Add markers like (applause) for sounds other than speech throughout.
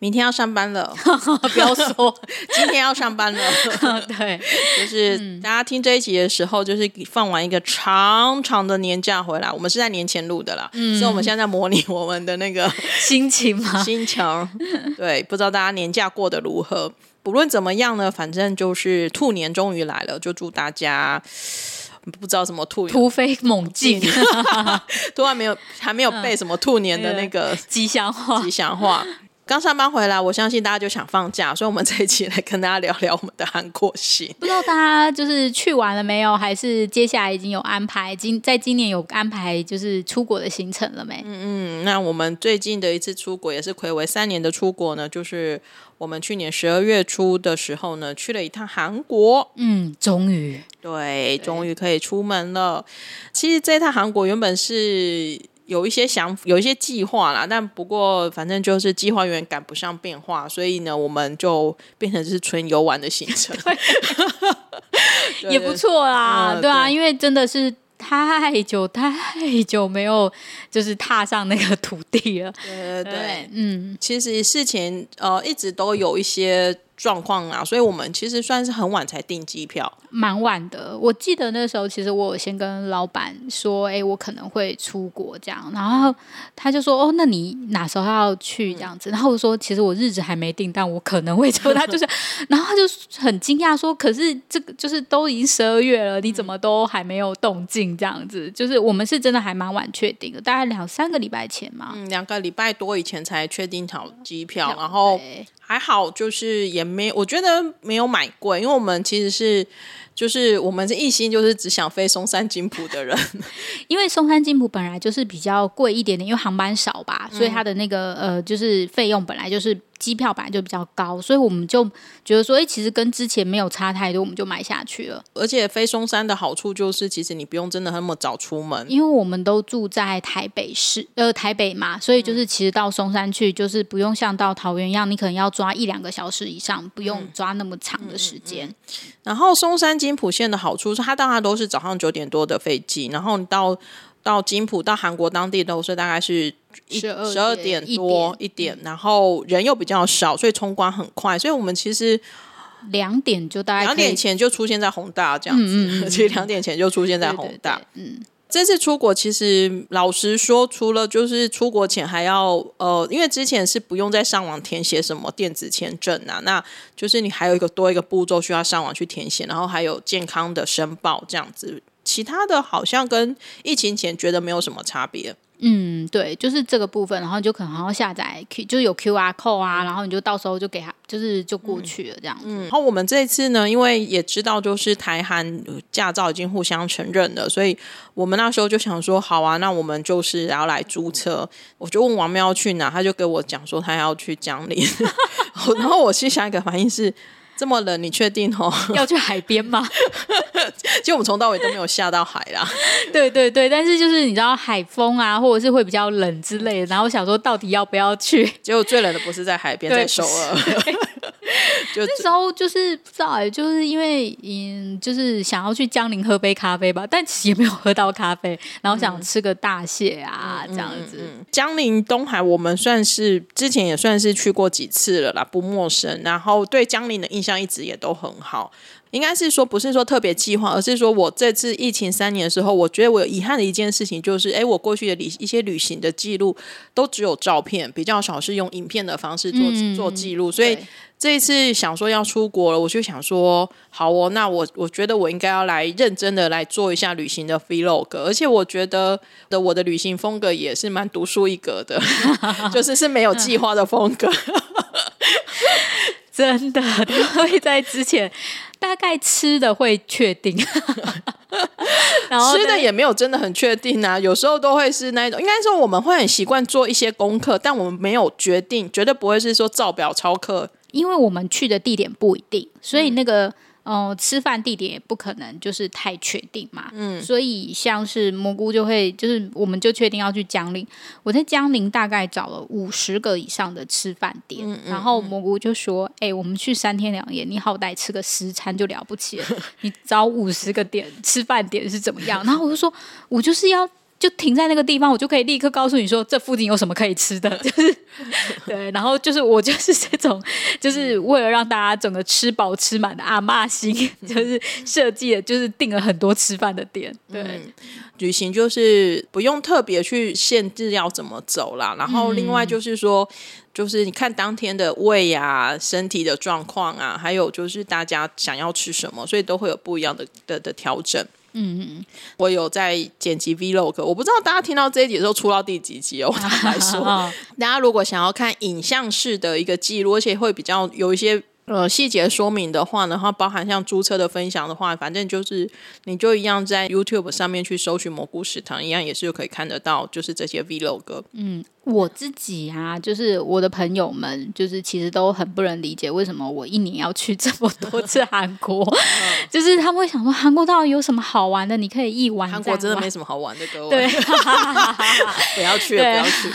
明天要上班了，(laughs) 不要说 (laughs) 今天要上班了。对，就是大家听这一集的时候，就是放完一个长长的年假回来。我们是在年前录的啦，所以我们现在在模拟我们的那个 (laughs) 心情嘛？心情。对，不知道大家年假过得如何？不论怎么样呢，反正就是兔年终于来了，就祝大家不知道什么兔突飞猛进，突然没有还没有背什么兔年的那个吉祥话，吉祥话。刚上班回来，我相信大家就想放假，所以我们这一期来跟大家聊聊我们的韩国行。不知道大家就是去完了没有，还是接下来已经有安排？今在今年有安排就是出国的行程了没？嗯嗯，那我们最近的一次出国也是暌违三年的出国呢，就是我们去年十二月初的时候呢，去了一趟韩国。嗯，终于对，终于可以出门了。其实这趟韩国原本是。有一些想有一些计划啦，但不过反正就是计划永远赶不上变化，所以呢，我们就变成是纯游玩的行程，(laughs) 也不错啦，对。啊，因为真的是太久太久没有就是踏上那个土地了，对对。对，嗯，其实事情呃一直都有一些。状况啊，所以我们其实算是很晚才订机票，蛮晚的。我记得那时候，其实我有先跟老板说，哎，我可能会出国这样，然后他就说，哦，那你哪时候要去这样子？然后我说，其实我日子还没定，但我可能会出。他就是，(laughs) 然后他就很惊讶说，可是这个就是都已经十二月了，你怎么都还没有动静这样子？就是我们是真的还蛮晚确定的，大概两三个礼拜前嘛，嗯，两个礼拜多以前才确定好机票，然后。还好，就是也没，我觉得没有买贵，因为我们其实是，就是我们是一心就是只想飞松山金浦的人，(laughs) 因为松山金浦本来就是比较贵一点点，因为航班少吧，所以它的那个呃，就是费用本来就是。机票本来就比较高，所以我们就觉得说，哎，其实跟之前没有差太多，我们就买下去了。而且飞松山的好处就是，其实你不用真的那么早出门，因为我们都住在台北市，呃，台北嘛，所以就是其实到松山去，就是不用像到桃园一样，你可能要抓一两个小时以上，不用抓那么长的时间。然后松山金浦线的好处是，它当然都是早上九点多的飞机，然后你到。到金浦到韩国当地都是大概是十十二点多一点，然后人又比较少，所以冲关很快。所以我们其实两点就大概两点前就出现在宏大这样子，(laughs) 其实两点前就出现在宏大。嗯，这次出国其实老实说，除了就是出国前还要呃，因为之前是不用再上网填写什么电子签证啊，那就是你还有一个多一个步骤需要上网去填写，然后还有健康的申报这样子。其他的好像跟疫情前觉得没有什么差别。嗯，对，就是这个部分，然后就可能要下载 Q，就是有 Q R code 啊，然后你就到时候就给他，就是就过去了这样子。然后我们这次呢，因为也知道就是台韩驾照已经互相承认了，所以我们那时候就想说，好啊，那我们就是要来租车。我就问王喵去哪，他就给我讲说他要去江陵，(laughs) 然后我心想一个反应是。这么冷，你确定哦？(laughs) 要去海边吗？(laughs) 就我们从到尾都没有下到海啦。(laughs) 对对对，但是就是你知道海风啊，或者是会比较冷之类的。然后想说，到底要不要去？结果最冷的不是在海边，在首尔。就那时候就是不知道哎，就是因为嗯，就是想要去江陵喝杯咖啡吧，但其实也没有喝到咖啡。然后想吃个大蟹啊，这样子。江陵东海，我们算是之前也算是去过几次了啦，不陌生。然后对江陵的印象一直也都很好。应该是说不是说特别计划，而是说我这次疫情三年的时候，我觉得我有遗憾的一件事情就是，哎，我过去的旅一些旅行的记录都只有照片，比较少是用影片的方式做做记录，所以这一次想说要出国了，我就想说，好哦，那我我觉得我应该要来认真的来做一下旅行的 vlog，而且我觉得的我的旅行风格也是蛮独树一格的，(laughs) 就是是没有计划的风格。真的，他会在之前大概吃的会确定，(laughs) 然后吃的也没有真的很确定啊。有时候都会是那一种，应该说我们会很习惯做一些功课，但我们没有决定，绝对不会是说照表抄课，因为我们去的地点不一定，所以那个。哦，吃饭地点也不可能就是太确定嘛，嗯，所以像是蘑菇就会，就是我们就确定要去江陵。我在江陵大概找了五十个以上的吃饭点，然后蘑菇就说：“哎，我们去三天两夜，你好歹吃个十餐就了不起了，你找五十个点吃饭点是怎么样？”然后我就说：“我就是要。”就停在那个地方，我就可以立刻告诉你说，这附近有什么可以吃的，(laughs) 就是对，然后就是我就是这种，就是为了让大家整个吃饱吃满的阿妈心，(laughs) 就是设计的，就是定了很多吃饭的店。对，旅行就是不用特别去限制要怎么走啦，然后另外就是说，就是你看当天的胃啊、身体的状况啊，还有就是大家想要吃什么，所以都会有不一样的的的调整。嗯嗯，我有在剪辑 Vlog，我不知道大家听到这一集的时候出到第几集哦。坦白说，大家如果想要看影像式的一个记录，而且会比较有一些。呃，细节说明的话呢，它包含像租车的分享的话，反正就是你就一样在 YouTube 上面去搜寻蘑菇食堂，一样也是可以看得到，就是这些 Vlog。嗯，我自己啊，就是我的朋友们，就是其实都很不能理解为什么我一年要去这么多次韩国，就是他们会想说韩国到底有什么好玩的？你可以一玩。韩国真的没什么好玩的，各位。对，(laughs) 不要去，不要去。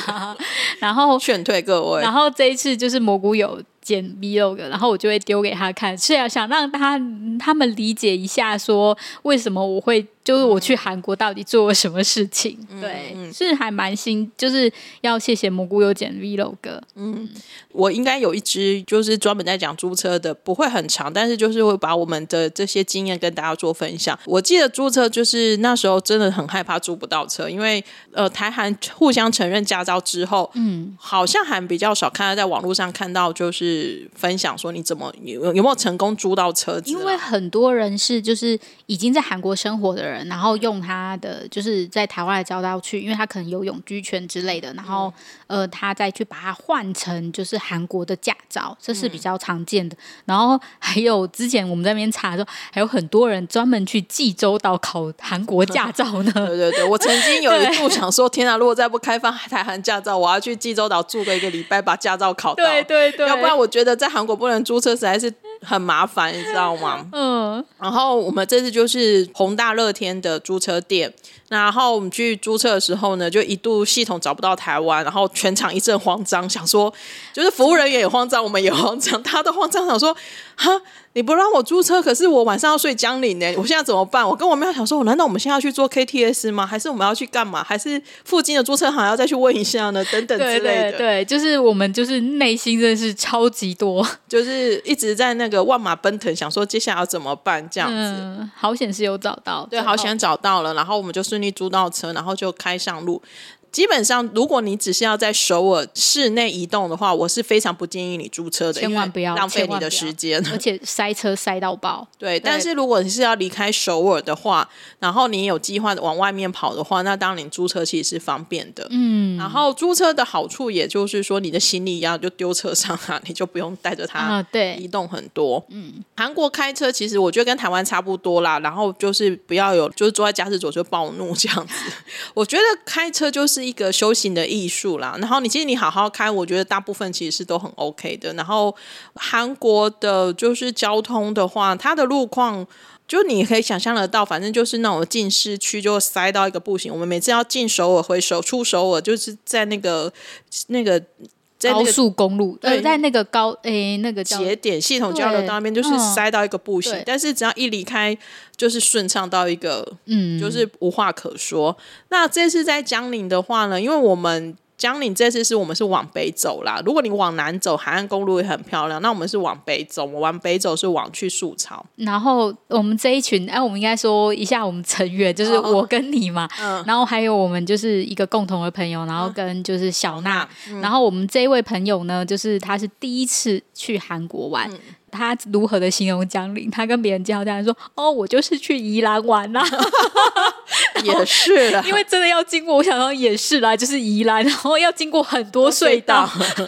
然后劝退各位。然后这一次就是蘑菇有。剪 vlog，然后我就会丢给他看，是要想让他他们理解一下，说为什么我会。就是我去韩国到底做了什么事情？对，是还蛮新，就是要谢谢蘑菇有剪 vlog。嗯，我应该有一支就是专门在讲租车的，不会很长，但是就是会把我们的这些经验跟大家做分享。我记得租车就是那时候真的很害怕租不到车，因为呃台韩互相承认驾照之后，嗯，好像还比较少看到在网络上看到就是分享说你怎么有有没有成功租到车子？因为很多人是就是已经在韩国生活的人。然后用他的就是在台湾的交道去，因为他可能有永居权之类的，然后呃，他再去把它换成就是韩国的驾照，这是比较常见的。然后还有之前我们在那边查的时候，还有很多人专门去济州岛考韩国驾照呢。(laughs) 对对对，我曾经有一度 (laughs) 想说，天啊，如果再不开放台韩驾照，我要去济州岛住个一个礼拜，把驾照考到。对对对，要不然我觉得在韩国不能租车实在是很麻烦，你知道吗？(laughs) 嗯。然后我们这次就是宏大乐天。的租车店，然后我们去租车的时候呢，就一度系统找不到台湾，然后全场一阵慌张，想说，就是服务人员也慌张，我们也慌张，大家都慌张，想说，哈。你不让我租车，可是我晚上要睡江陵呢，我现在怎么办？我跟我妹想说，我难道我们现在要去做 KTS 吗？还是我们要去干嘛？还是附近的租车行要再去问一下呢？(laughs) 等等之类的。对，就是我们就是内心真的是超级多，就是一直在那个万马奔腾，想说接下来要怎么办这样子。好险是有找到，对，好险找到了，然后我们就顺利租到车，然后就开上路。基本上，如果你只是要在首尔市内移动的话，我是非常不建议你租车的，千万不要浪费你的时间，而且塞车塞到爆。(laughs) 对，但是如果你是要离开首尔的话，然后你有计划往外面跑的话，那当然你租车其实是方便的。嗯，然后租车的好处，也就是说你的行李要就丢车上啊，你就不用带着它对移动很多。嗯，韩国开车其实我觉得跟台湾差不多啦，然后就是不要有就是坐在驾驶座就暴怒这样子。(laughs) 我觉得开车就是。一个修行的艺术啦，然后你其实你好好开，我觉得大部分其实是都很 OK 的。然后韩国的就是交通的话，它的路况就你可以想象得到，反正就是那种进市区就塞到一个不行。我们每次要进首尔回首出首尔，就是在那个那个。高速公路，对，在那个高诶那个节点系统交流道那边，就是塞到一个步行。但是只要一离开，就是顺畅到一个，嗯，就是无话可说。那这次在江陵的话呢，因为我们。江岭这次是我们是往北走啦。如果你往南走，海岸公路也很漂亮。那我们是往北走，我往北走是往去树草。然后我们这一群，哎，我们应该说一下我们成员，(laughs) 就是我跟你嘛，然后还有我们就是一个共同的朋友，然后跟就是小娜，然后我们这一位朋友呢，就是他是第一次去韩国玩。他如何的形容江陵？他跟别人介绍，这样说：“哦，我就是去宜兰玩啦。(laughs) (laughs) 也是，因为真的要经过，我想到也是啦，就是宜兰，然后要经过很多隧道。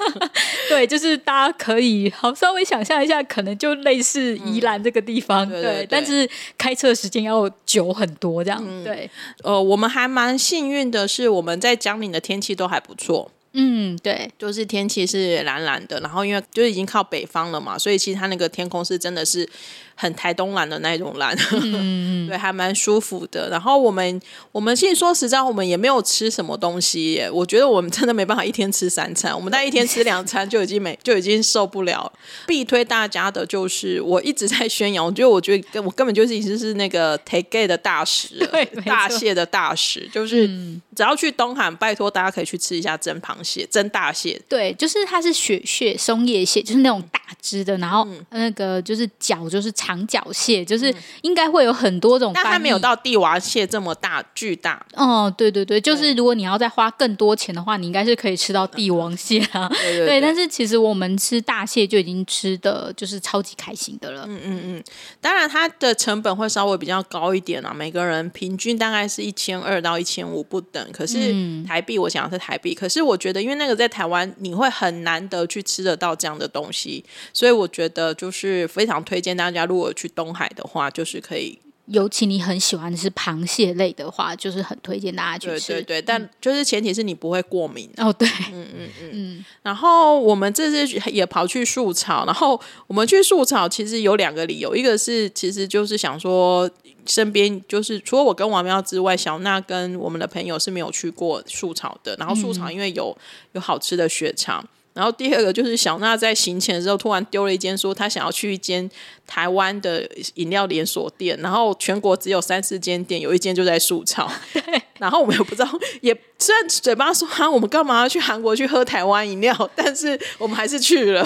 (laughs) 对，就是大家可以好稍微想象一下，可能就类似宜兰这个地方。对，但是开车时间要久很多，这样。对，呃，我们还蛮幸运的是，我们在江陵的天气都还不错。嗯，对，就是天气是蓝蓝的，然后因为就是已经靠北方了嘛，所以其实它那个天空是真的是。很台东蓝的那种蓝，(laughs) 对，还蛮舒服的。然后我们我们其实说实在，我们也没有吃什么东西耶。我觉得我们真的没办法一天吃三餐，我们在一天吃两餐就已经没就已经受不了。必推大家的就是我一直在宣扬，我觉得我觉得跟我根本就是已经是那个 take 的大使，大蟹的大使，就是只要去东海，拜托大家可以去吃一下蒸螃蟹、蒸大蟹。对，就是它是雪蟹、松叶蟹，就是那种大只的，然后那个就是脚就是。长脚蟹就是应该会有很多种，但它没有到帝王蟹这么大巨大。哦，对对对，就是如果你要再花更多钱的话，你应该是可以吃到帝王蟹啊。(laughs) 对，但是其实我们吃大蟹就已经吃的就是超级开心的了。嗯嗯嗯，当然它的成本会稍微比较高一点啊，每个人平均大概是一千二到一千五不等。可是台币，我想是台币。可是我觉得，因为那个在台湾你会很难得去吃得到这样的东西，所以我觉得就是非常推荐大家。如果去东海的话，就是可以。尤其你很喜欢的是螃蟹类的话，就是很推荐大家去吃。对对对，但就是前提是你不会过敏。哦，对，嗯嗯嗯。嗯然后我们这次也跑去树草，然后我们去树草其实有两个理由，一个是其实就是想说，身边就是除了我跟王喵之外，小娜跟我们的朋友是没有去过树草的。然后树草因为有有好吃的雪场。然后第二个就是小娜在行前的时候突然丢了一间，说她想要去一间台湾的饮料连锁店，然后全国只有三四间店，有一间就在树草。(laughs) 对，然后我们也不知道，也虽然嘴巴说啊，我们干嘛要去韩国去喝台湾饮料，但是我们还是去了。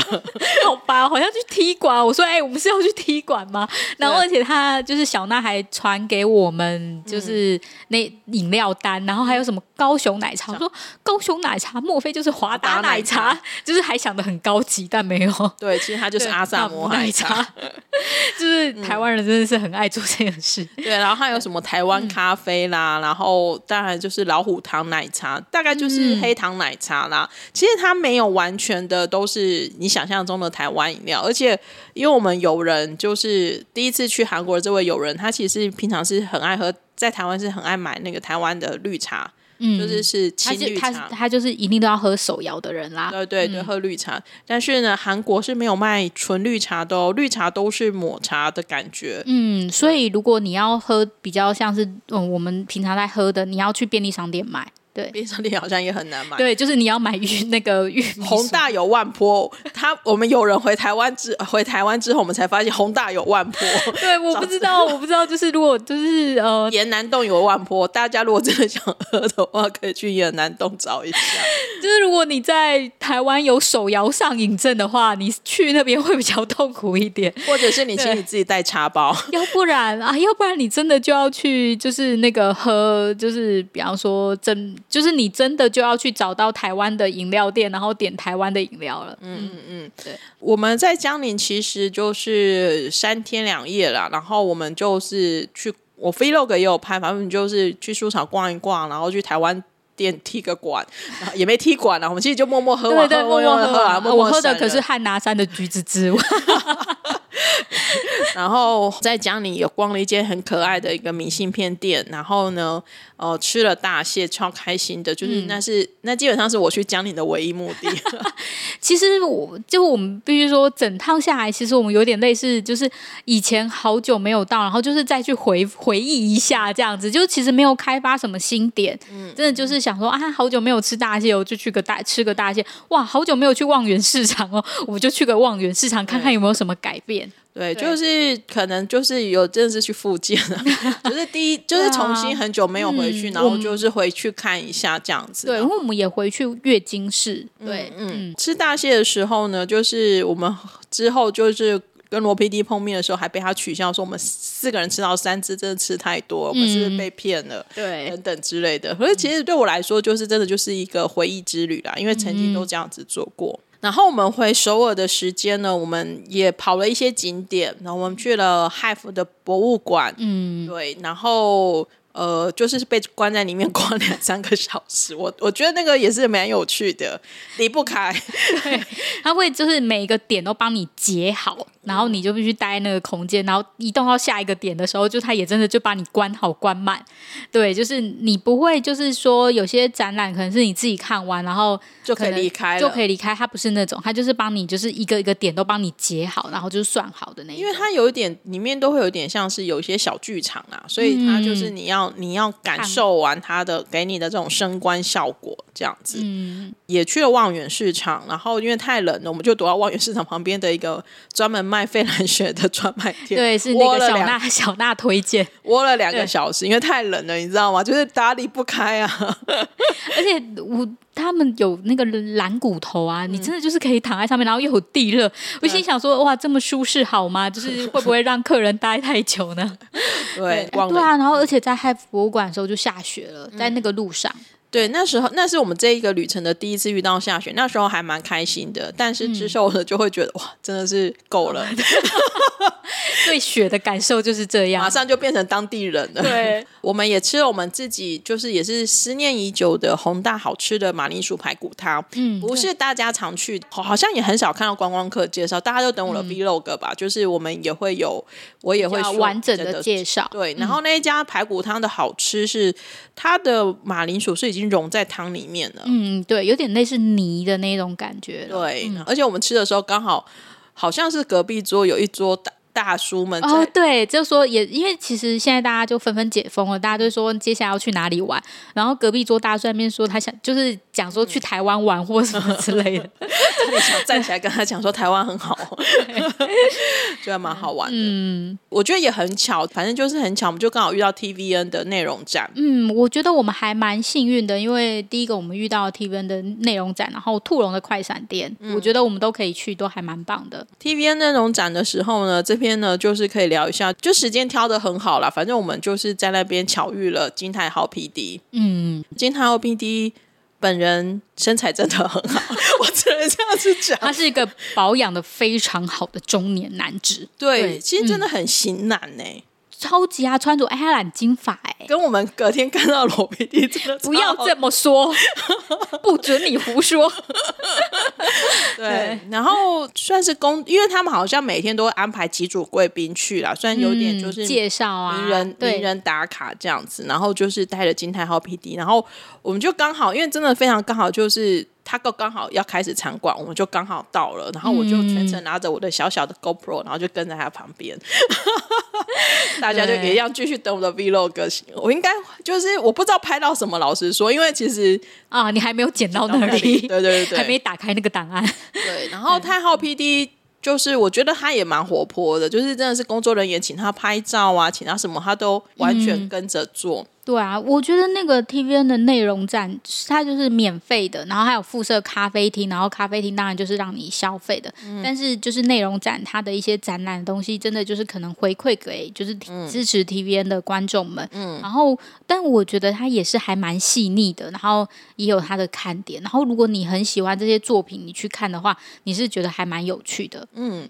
好吧，好像去踢馆。我说，哎，我们是要去踢馆吗？然后而且他就是小娜还传给我们，就是那饮料单，然后还有什么高雄奶茶。我说高雄奶茶，莫非就是华达奶茶？就是还想的很高级，但没有。对，其实它就是阿萨摩奶茶。就是台湾人真的是很爱做这件事。对，然后还有什么台湾咖啡啦，然后当然就是老虎糖奶茶，大概就是黑糖奶茶啦。其实它没有完全的都是你想象中的台湾饮料，而且因为我们友人就是第一次去韩国的这位友人，他其实平常是很爱喝，在台湾是很爱买那个台湾的绿茶。嗯，就是是青绿茶，他就是一定都要喝手摇的人啦。对对对，喝绿茶。但是呢，韩国是没有卖纯绿茶的哦，绿茶都是抹茶的感觉。嗯，所以如果你要喝比较像是嗯我们平常在喝的，你要去便利商店买。对，便利店好像也很难买。对，就是你要买玉 (laughs) 那个玉宏大有万坡，他我们有人回台湾之 (laughs) 回台湾之后，我们才发现宏大有万坡。(laughs) 对，我不知道，我不知道，就是如果就是呃，沿南洞有万坡，大家如果真的想喝的话，可以去沿南洞找一下。就是如果你在台湾有手摇上瘾症的话，你去那边会比较痛苦一点，或者是你请你自己带茶包，要不然啊，要不然你真的就要去就是那个喝，就是比方说真。就是你真的就要去找到台湾的饮料店，然后点台湾的饮料了。嗯嗯嗯，对。我们在江宁其实就是三天两夜了，然后我们就是去，我 vlog 也有拍，反正就是去书场逛一逛，然后去台湾店踢个馆，也没踢馆了。我们其实就默默喝完，对对，默默喝完。我喝的可是汉拿山的橘子汁。(laughs) 然后在江里也逛了一间很可爱的一个明信片店，然后呢。哦，吃了大蟹，超开心的，就是那是那基本上是我去江里的唯一目的。(laughs) 其实我就我们必须说，整趟下来，其实我们有点类似，就是以前好久没有到，然后就是再去回回忆一下这样子，就其实没有开发什么新点，嗯，真的就是想说啊，好久没有吃大蟹，我就去个大吃个大蟹，哇，好久没有去望远市场哦，我就去个望远市场看看有没有什么改变。对，就是可能就是有真的是去复健了，(laughs) 就是第一就是重新很久没有回去，然后就是回去看一下这样子。对，因为我们也回去月经室。对，嗯，吃大蟹的时候呢，就是我们之后就是跟罗 PD 碰面的时候，还被他取笑说我们四个人吃到三只，真的吃太多，我们是被骗了，对，等等之类的。可是其实对我来说，就是真的就是一个回忆之旅啦，因为曾经都这样子做过。然后我们回首尔的时间呢，我们也跑了一些景点，然后我们去了 HIVE 的博物馆，嗯，对，然后。呃，就是被关在里面 (laughs) 关两三个小时，我我觉得那个也是蛮有趣的，离不开。对，他会就是每一个点都帮你截好，然后你就必须待在那个空间，然后移动到下一个点的时候，就他也真的就把你关好关满。对，就是你不会就是说有些展览可能是你自己看完，然后就可以离开，就可以离开。他不是那种，他就是帮你就是一个一个点都帮你截好，然后就是算好的那。因为它有一点里面都会有点像是有一些小剧场啊，所以它就是你要。你要感受完它的给你的这种升官效果，这样子，嗯，也去了望远市场，然后因为太冷了，我们就躲到望远市场旁边的一个专门卖费兰雪的专卖店，对，是那个小娜小娜推荐，窝了两个小时，因为太冷了，你知道吗？就是打理不开啊，(laughs) 而且我。他们有那个蓝骨头啊，你真的就是可以躺在上面，然后又有地热。我心想说，哇，这么舒适好吗？(laughs) 就是会不会让客人待太久呢？(laughs) 对，对啊。然后，而且在嗨博物馆的时候就下雪了，在那个路上。对，那时候那是我们这一个旅程的第一次遇到下雪，那时候还蛮开心的。但是之后呢，就会觉得哇，真的是够了。(laughs) (laughs) 对雪的感受就是这样，马上就变成当地人了。对，我们也吃了我们自己就是也是思念已久的宏大好吃的马铃薯排骨汤。嗯，不是大家常去，好像也很少看到观光客介绍。大家都等我的 vlog 吧，就是我们也会有，我也会完整的介绍。对，然后那一家排骨汤的好吃是它的马铃薯是已经。融在汤里面了。嗯，对，有点类似泥的那种感觉。对，而且我们吃的时候刚好好像是隔壁桌有一桌大。大叔们哦，对，就说也因为其实现在大家就纷纷解封了，大家都说接下来要去哪里玩。然后隔壁桌大叔那边说他想就是讲说去台湾玩或什么之类的，(laughs) 想站起来跟他讲说台湾很好 (laughs) (laughs) 觉得蛮好玩的。嗯，我觉得也很巧，反正就是很巧，我们就刚好遇到 TVN 的内容展。嗯，我觉得我们还蛮幸运的，因为第一个我们遇到 TVN 的内容展，然后兔龙的快闪店，我觉得我们都可以去，都还蛮棒的。TVN 内容展的时候呢，这边。天呢，就是可以聊一下，就时间挑的很好啦。反正我们就是在那边巧遇了金泰豪 PD。嗯，金泰豪 PD 本人身材真的很好，(laughs) 我只能这样子讲。他是一个保养的非常好的中年男子。对，其实真的很型男呢。超级啊，穿着哎，他染金发哎，跟我们隔天看到罗 PD 真的不要这么说，(laughs) 不准你胡说。(laughs) 对，然后算是公，因为他们好像每天都会安排几组贵宾去啦，虽然有点就是介绍啊，名人名人打卡这样子，然后就是带着金泰浩 PD，然后我们就刚好，因为真的非常刚好就是。他刚刚好要开始参观，我们就刚好到了，然后我就全程拿着我的小小的 GoPro，然后就跟在他旁边，(laughs) 大家就一样继续等我的 Vlog。我应该就是我不知道拍到什么，老实说，因为其实啊，你还没有剪到那里，对对对，还没打开那个档案。对，然后太浩 PD 就是我觉得他也蛮活泼的，就是真的是工作人员请他拍照啊，请他什么他都完全跟着做。对啊，我觉得那个 TVN 的内容站，它就是免费的，然后还有附设咖啡厅，然后咖啡厅当然就是让你消费的。但是就是内容展，它的一些展览的东西，真的就是可能回馈给就是支持 TVN 的观众们。嗯，然后但我觉得它也是还蛮细腻的，然后也有它的看点。然后如果你很喜欢这些作品，你去看的话，你是觉得还蛮有趣的。嗯。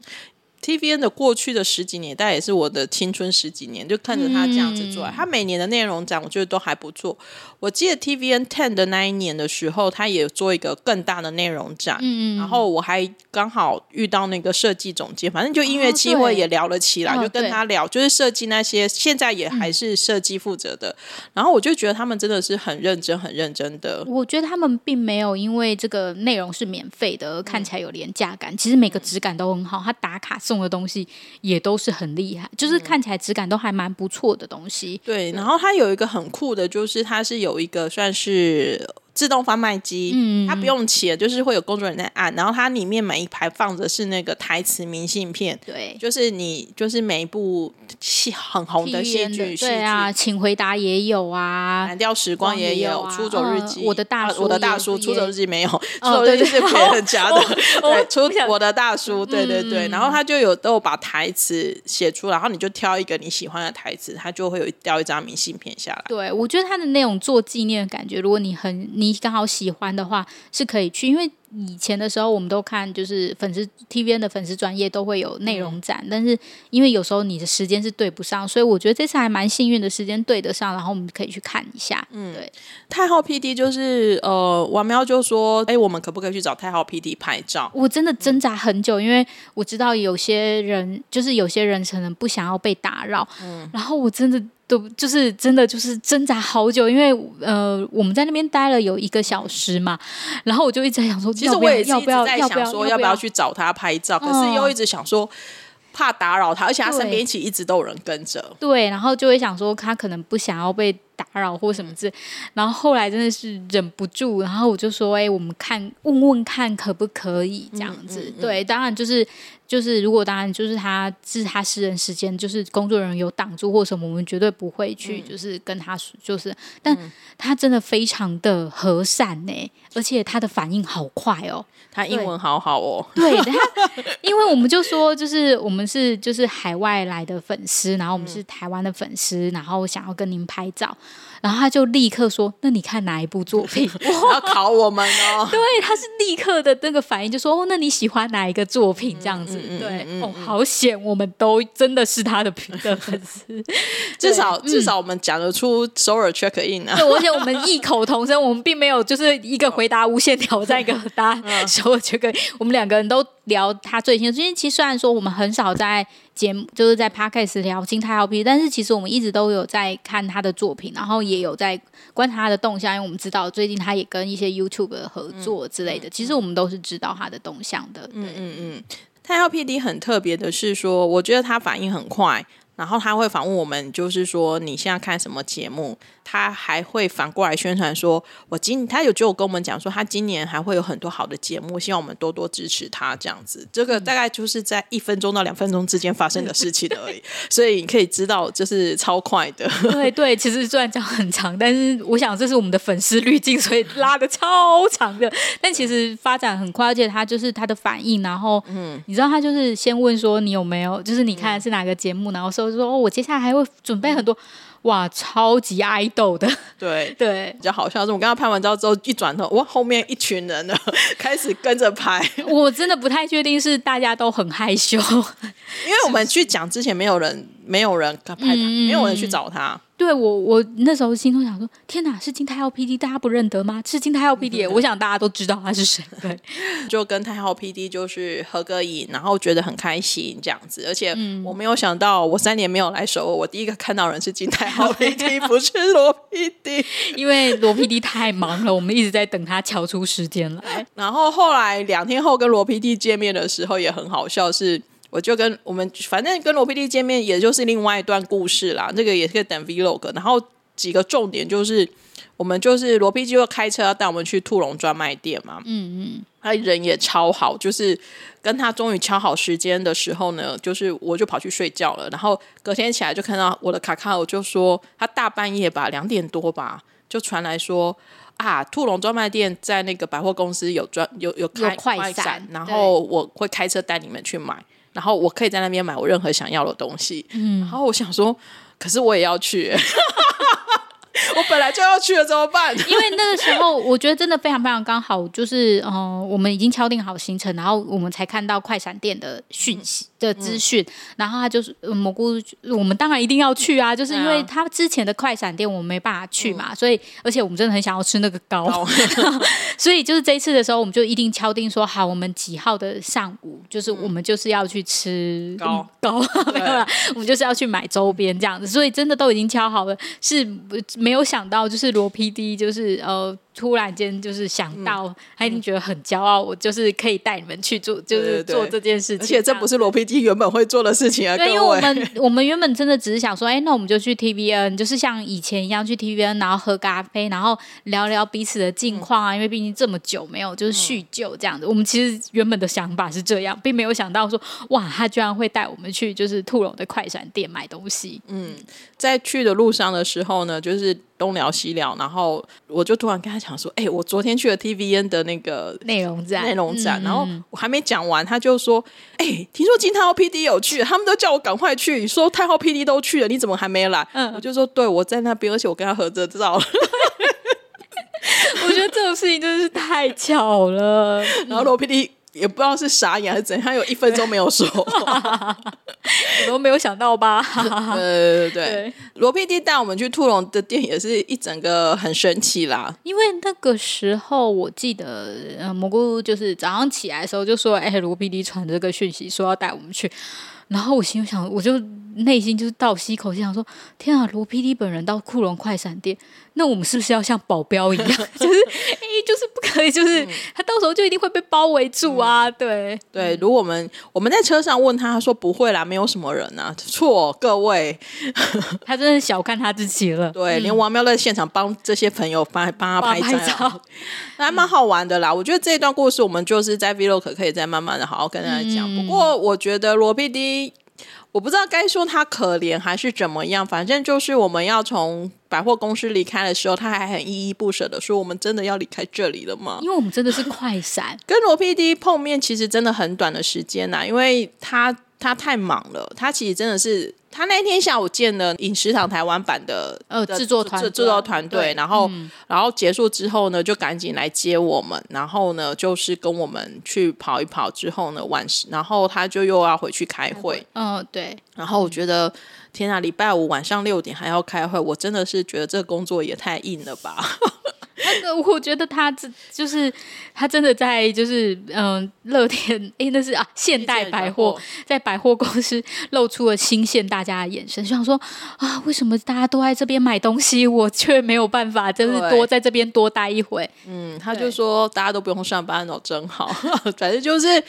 TVN 的过去的十几年，但也是我的青春十几年，就看着他这样子做。他每年的内容展，我觉得都还不错。我记得 TVN Ten 的那一年的时候，他也做一个更大的内容展。嗯然后我还刚好遇到那个设计总监，反正就音乐机会也聊了起来，就跟他聊，就是设计那些现在也还是设计负责的。然后我就觉得他们真的是很认真、很认真的。我觉得他们并没有因为这个内容是免费的而看起来有廉价感。其实每个质感都很好，他打卡。送的东西也都是很厉害，就是看起来质感都还蛮不错的东西。对，然后它有一个很酷的，就是它是有一个算是。自动贩卖机，嗯，它不用钱，就是会有工作人员在按，然后它里面每一排放的是那个台词明信片，对，就是你就是每一部戏很红的戏剧，对啊，请回答也有啊，蓝调时光也有，出走日记，我的大叔，我的大叔，出走日记没有，出走日记是别人家的，对，出我的大叔，对对对，然后他就有都有把台词写出来，然后你就挑一个你喜欢的台词，他就会有掉一张明信片下来。对，我觉得他的那种做纪念的感觉，如果你很你。你刚好喜欢的话是可以去，因为以前的时候我们都看，就是粉丝 T V N 的粉丝专业都会有内容展，但是因为有时候你的时间是对不上，所以我觉得这次还蛮幸运的时间对得上，然后我们可以去看一下。嗯，对。太浩 P D 就是呃，王喵就说，哎，我们可不可以去找太浩 P D 拍照？我真的挣扎很久，因为我知道有些人就是有些人可能不想要被打扰，嗯，然后我真的。都就是真的就是挣扎好久，因为呃我们在那边待了有一个小时嘛，然后我就一直在想说，其实我也要不要要不要说要不要去找他拍照，可是又一直想说怕打扰他，而且他身边一起一直都有人跟着，对，然后就会想说他可能不想要被打扰或什么之，然后后来真的是忍不住，然后我就说，哎，我们看问问看可不可以这样子，对，当然就是。就是如果当然就是他是他私人时间，就是工作人员有挡住或什么，我们绝对不会去，就是跟他说，就是，但他真的非常的和善呢，而且他的反应好快哦，他英文好好哦，对他，(laughs) 因为我们就说，就是我们是就是海外来的粉丝，然后我们是台湾的粉丝，然后想要跟您拍照。然后他就立刻说：“那你看哪一部作品？(laughs) 要考我们哦。(laughs) ”对，他是立刻的那个反应，就说：“哦，那你喜欢哪一个作品？”这样子，对，哦，好险，我们都真的是他的的粉丝，至少至少我们讲得出首尔 check in 啊。对，而且我们异口同声，我们并没有就是一个回答无限挑战，一个 (laughs) 答首尔 check in，我们两个人都。聊他最新，因为其实虽然说我们很少在节目，就是在 podcast 聊金泰浩 P，但是其实我们一直都有在看他的作品，然后也有在观察他的动向，因为我们知道最近他也跟一些 YouTube 合作之类的，其实我们都是知道他的动向的。嗯嗯嗯，泰浩 P D 很特别的是说，我觉得他反应很快，然后他会访问我们，就是说你现在看什么节目。他还会反过来宣传说，我今他有就跟我们讲说，他今年还会有很多好的节目，希望我们多多支持他这样子。这个大概就是在一分钟到两分钟之间发生的事情而已，(laughs) 所以你可以知道，就是超快的。对 (laughs) 对，其实虽然讲很长，但是我想这是我们的粉丝滤镜，所以拉的超长的。但其实发展很快，而且他就是他的反应，然后嗯，你知道他就是先问说你有没有，就是你看的是哪个节目，然后说说哦，我接下来还会准备很多。哇，超级爱豆的，对 (laughs) 对，比较好笑是，我刚刚拍完照之后一转头，哇，后面一群人呢，(laughs) 开始跟着拍。我真的不太确定是大家都很害羞，因为我们去讲之前，没有人，没有人拍他，没有人去找他。对我，我那时候心中想说：天哪，是金泰浩 P D，大家不认得吗？是金泰浩 P D，我想大家都知道他是谁。对，(laughs) 就跟泰浩 P D 就是合个影，然后觉得很开心这样子。而且我没有想到，我三年没有来首尔，我第一个看到人是金泰浩 P D，(laughs) 不是罗 P D，因为罗 P D 太忙了，我们一直在等他敲出时间来。(laughs) 然后后来两天后跟罗 P D 见面的时候也很好笑，是。我就跟我们反正跟罗 PD 见面，也就是另外一段故事啦。这个也可以等 Vlog。然后几个重点就是，我们就是罗 PD 就开车要带我们去兔笼专卖店嘛。嗯嗯，他人也超好，就是跟他终于敲好时间的时候呢，就是我就跑去睡觉了。然后隔天起来就看到我的卡卡，我就说他大半夜吧，两点多吧，就传来说啊，兔笼专卖店在那个百货公司有专有有开快闪，然后我会开车带你们去买。然后我可以在那边买我任何想要的东西。嗯，然后我想说，可是我也要去。(laughs) 我本来就要去了，怎么办？因为那个时候，我觉得真的非常非常刚好，就是嗯，我们已经敲定好行程，然后我们才看到快闪店的讯息的资讯，然后他就是蘑菇，我们当然一定要去啊，就是因为他之前的快闪店我们没办法去嘛，所以而且我们真的很想要吃那个糕，(laughs) 所以就是这一次的时候，我们就一定敲定说好，我们几号的上午，就是我们就是要去吃糕。糕，(laughs) 没有啦，我们就是要去买周边这样子，所以真的都已经敲好了，是没有。想到就是罗 PD，就是呃突然间就是想到，他一定觉得很骄傲，我就是可以带你们去做，就是做这件事情。而且这不是罗 PD 原本会做的事情啊！对，因为我们我们原本真的只是想说，哎，那我们就去 TVN，就是像以前一样去 TVN，然后喝咖啡，然后聊聊彼此的近况啊。因为毕竟这么久没有就是叙旧这样子，我们其实原本的想法是这样，并没有想到说，哇，他居然会带我们去就是兔笼的快闪店买东西。嗯，在去的路上的时候呢，就是东聊西聊，然后我就突然跟他讲说，哎，我昨天。去了 TVN 的那个内容展，内容展，然后我还没讲完，他就说：“哎，听说金泰浩 PD 有去，他们都叫我赶快去。说太浩 PD 都去了，你怎么还没来？”嗯，我就说：“对，我在那边，而且我跟他合着照了。(laughs) ”我觉得这种事情真的是太巧了。(laughs) 然后罗 PD。也不知道是傻眼还是怎样，有一分钟没有说话，(laughs) 我都没有想到吧？(laughs) 对对对，罗 PD 带我们去兔笼的店也是一整个很神奇啦。因为那个时候我记得，呃，蘑菇就是早上起来的时候就说：“哎，罗 PD 传这个讯息说要带我们去。”然后我心想，我就内心就是倒吸一口气，想说：“天啊，罗 PD 本人到库隆快闪店，那我们是不是要像保镖一样？(laughs) 就是哎，就是不 (laughs) 可以，就是他到时候就一定会被包围住啊！”对对，如果我们我们在车上问他，他说：“不会啦，没有什么人啊。”错，各位，(laughs) 他真的小看他自己了。对，连王喵在现场帮这些朋友帮帮他拍照，那还蛮好玩的啦。我觉得这一段故事，我们就是在 Vlog 可以再慢慢的好好跟大家讲。不过，我觉得罗 PD。我不知道该说他可怜还是怎么样，反正就是我们要从百货公司离开的时候，他还很依依不舍的说：“我们真的要离开这里了吗？”因为我们真的是快闪，(laughs) 跟罗 PD 碰面其实真的很短的时间呐，因为他他太忙了，他其实真的是。他那天下午见了饮食堂台湾版的呃制作团制作团队，然后然后结束之后呢，就赶紧来接我们，然后呢就是跟我们去跑一跑之后呢，晚时然后他就又要回去开会。嗯，对。然后我觉得天啊，礼拜五晚上六点还要开会，我真的是觉得这个工作也太硬了吧。那个，(laughs) 我觉得他这就是他真的在就是嗯，乐天 (laughs) 哎，那是啊，现代百货在百货公司露出了新鲜大家的眼神，就想说啊，为什么大家都在这边买东西，我却没有办法，就是多在这边多待一会。嗯，他就说大家都不用上班哦，真好，(laughs) 反正就是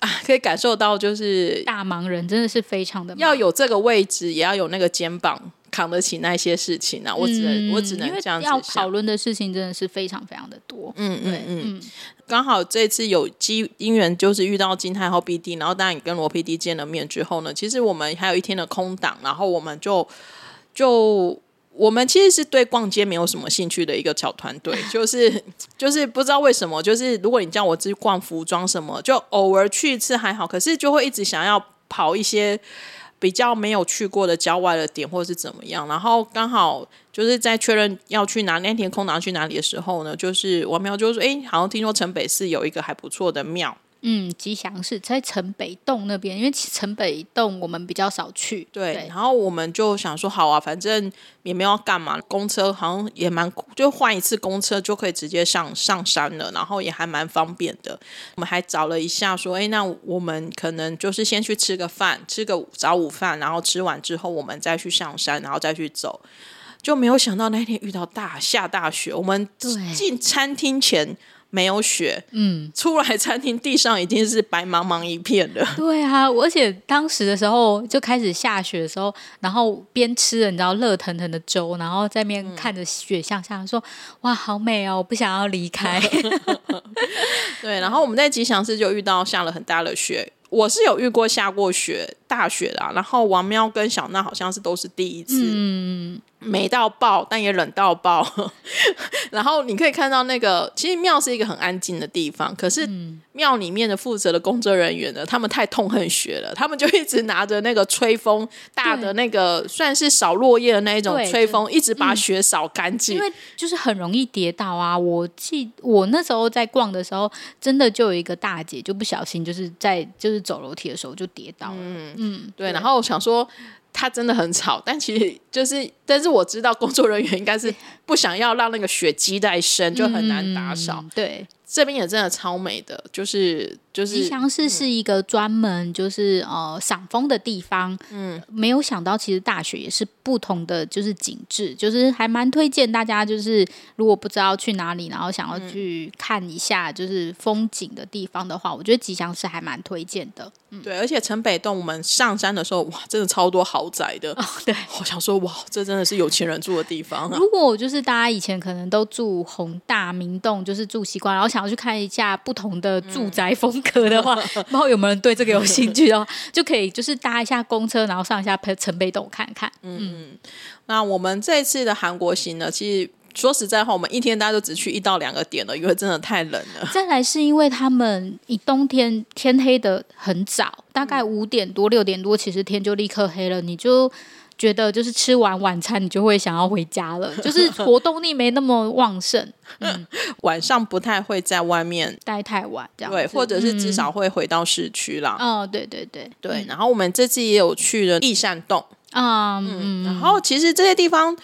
啊，(laughs) 可以感受到就是大忙人真的是非常的要有这个位置，也要有那个肩膀。扛得起那些事情啊，我只能我只能这样子要讨论的事情真的是非常非常的多。嗯嗯嗯，刚好这次有机因缘，就是遇到金太后 BD，然后当然跟罗 PD 见了面之后呢，其实我们还有一天的空档，然后我们就就我们其实是对逛街没有什么兴趣的一个小团队，(laughs) 就是就是不知道为什么，就是如果你叫我去逛服装什么，就偶尔去一次还好，可是就会一直想要跑一些。比较没有去过的郊外的点，或者是怎么样，然后刚好就是在确认要去哪那天空档去哪里的时候呢，就是王苗就说：“哎，好像听说城北市有一个还不错的庙。”嗯，吉祥寺在城北洞那边，因为城北洞我们比较少去。对，然后我们就想说，好啊，反正也没有要干嘛，公车好像也蛮，就换一次公车就可以直接上上山了，然后也还蛮方便的。我们还找了一下，说，哎，那我们可能就是先去吃个饭，吃个早午饭，然后吃完之后，我们再去上山，然后再去走。就没有想到那天遇到大下大雪，我们进餐厅前。没有雪，嗯，出来餐厅地上已经是白茫茫一片了。(laughs) 对啊，而且当时的时候就开始下雪的时候，然后边吃了你知道热腾腾的粥，然后在面看着雪向下，说哇好美哦，我不想要离开。(laughs) 对，然后我们在吉祥寺就遇到下了很大的雪。我是有遇过下过雪大雪的，然后王喵跟小娜好像是都是第一次，嗯，美到爆，但也冷到爆。(laughs) 然后你可以看到那个，其实庙是一个很安静的地方，可是庙里面的负责的工作人员呢，他们太痛恨雪了，他们就一直拿着那个吹风大的那个，算是扫落叶的那一种吹风，一直把雪扫干净，因为就是很容易跌倒啊。我记我那时候在逛的时候，真的就有一个大姐就不小心就是在就是。走楼梯的时候就跌倒了。嗯嗯，对。然后我想说，他真的很吵，但其实就是，但是我知道工作人员应该是不想要让那个血积在身，就很难打扫。对。这边也真的超美的，就是就是吉祥寺是一个专门就是呃赏枫的地方。嗯，没有想到其实大学也是不同的，就是景致，就是还蛮推荐大家，就是如果不知道去哪里，然后想要去看一下就是风景的地方的话，我觉得吉祥寺还蛮推荐的。嗯，对，而且城北洞我们上山的时候，哇，真的超多豪宅的。哦，对，(laughs) 我想说，哇，这真的是有钱人住的地方。如果就是大家以前可能都住宏大明洞，就是住习惯，然后想要去看一下不同的住宅风格的话，(laughs) 不知道有没有人对这个有兴趣的话，就可以就是搭一下公车，然后上一下城北洞看看。嗯，那我们这次的韩国行呢，其实。说实在话，我们一天大家都只去一到两个点了，因为真的太冷了。(laughs) 再来是因为他们一冬天天黑的很早，大概五点多六点多，其实天就立刻黑了。你就觉得就是吃完晚餐，你就会想要回家了，(laughs) 就是活动力没那么旺盛。嗯，晚上不太会在外面待太晚，这样对，或者是至少会回到市区啦。哦，对对对对。然后我们这次也有去了立山洞啊，嗯，然后其实这些地方。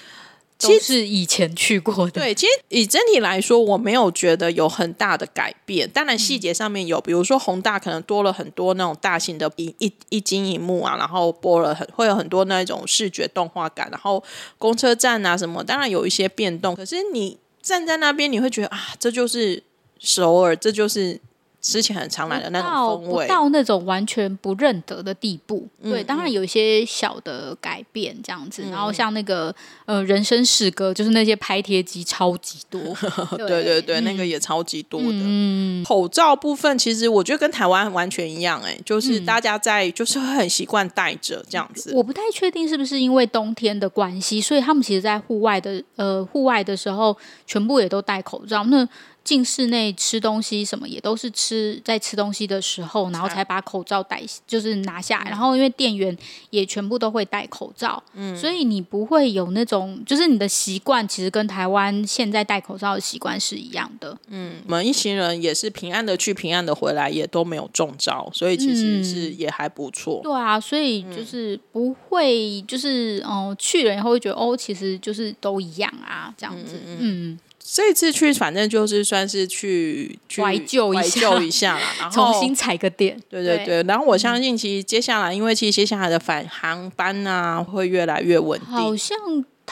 其实以前去过的，对，其实以整体来说，我没有觉得有很大的改变。当然细节上面有，比如说宏大可能多了很多那种大型的一一一金一幕啊，然后播了很会有很多那种视觉动画感，然后公车站啊什么，当然有一些变动。可是你站在那边，你会觉得啊，这就是首尔，这就是。之前很常来的那种风味，到那种完全不认得的地步。对，当然有一些小的改变这样子。然后像那个呃人生诗歌，就是那些拍贴机超级多。(laughs) 对对对，那个也超级多的。嗯，口罩部分其实我觉得跟台湾完全一样，哎，就是大家在就是会很习惯戴着这样子。我不太确定是不是因为冬天的关系，所以他们其实在户外的呃户外的时候，全部也都戴口罩。那进室内吃东西什么也都是吃在吃东西的时候，然后才把口罩戴，就是拿下来。然后因为店员也全部都会戴口罩，嗯，所以你不会有那种，就是你的习惯其实跟台湾现在戴口罩的习惯是一样的。嗯，我们一行人也是平安的去，平安的回来，也都没有中招，所以其实是也还不错。对啊，所以就是不会，就是哦，去了以后会觉得哦，其实就是都一样啊，这样子，嗯。这次去，反正就是算是去怀旧怀旧一下啦，(laughs) 然后重新踩个点。对对对，然后我相信，其实接下来，因为其实接下来的返航班啊，会越来越稳定。好像。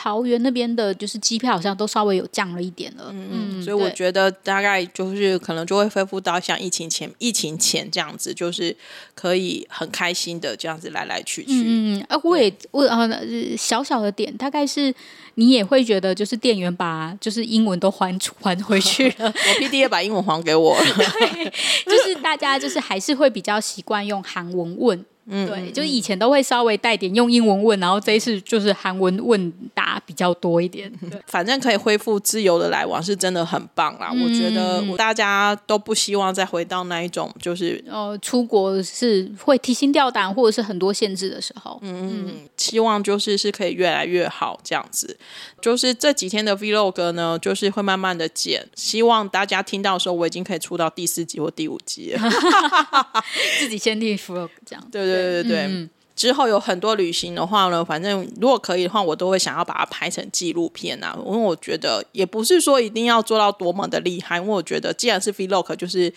桃园那边的，就是机票好像都稍微有降了一点了，嗯嗯，所以我觉得大概就是可能就会恢复到像疫情前、疫情前这样子，就是可以很开心的这样子来来去去。嗯，啊，我也我呃小小的点，大概是你也会觉得，就是店员把就是英文都还还回去了，(laughs) 我 P D 也把英文还给我了，(laughs) 对，就是大家就是还是会比较习惯用韩文问。嗯，对，就是以前都会稍微带点用英文问，然后这一次就是韩文问答比较多一点。对反正可以恢复自由的来往，是真的很棒啦。我觉得大家都不希望再回到那一种，就是呃，出国是会提心吊胆，或者是很多限制的时候。嗯嗯，希望就是是可以越来越好这样子。就是这几天的 Vlog 呢，就是会慢慢的剪，希望大家听到的时候，我已经可以出到第四集或第五集了，自己先立 Vlog 这样。对对对对对之后有很多旅行的话呢，反正如果可以的话，我都会想要把它拍成纪录片啊，因为我觉得也不是说一定要做到多么的厉害，因为我觉得既然是 Vlog，就是。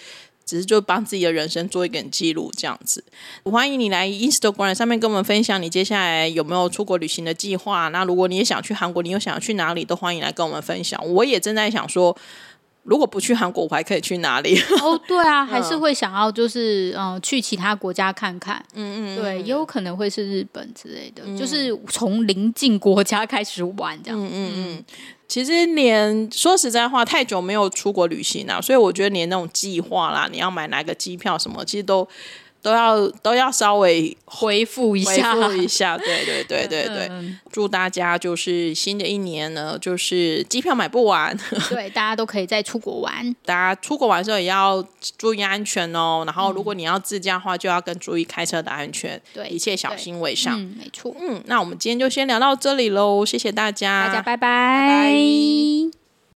只是就帮自己的人生做一点记录，这样子。欢迎你来 Instagram 上面跟我们分享你接下来有没有出国旅行的计划。那如果你也想去韩国，你又想要去哪里，都欢迎来跟我们分享。我也正在想说，如果不去韩国，我还可以去哪里？哦，对啊，(laughs) 还是会想要就是嗯去其他国家看看。嗯嗯，对，也有可能会是日本之类的，就是从邻近国家开始玩这样。嗯嗯嗯。其实连说实在话，太久没有出国旅行了，所以我觉得连那种计划啦，你要买哪个机票什么，其实都。都要都要稍微恢复一下，恢复一下，(laughs) 对对对对对。祝大家就是新的一年呢，就是机票买不完，(laughs) 对，大家都可以再出国玩。大家出国玩的时候也要注意安全哦。然后，如果你要自驾的话，就要更注意开车的安全，对，一切小心为上。嗯，没错。嗯，那我们今天就先聊到这里喽，谢谢大家，大家拜拜。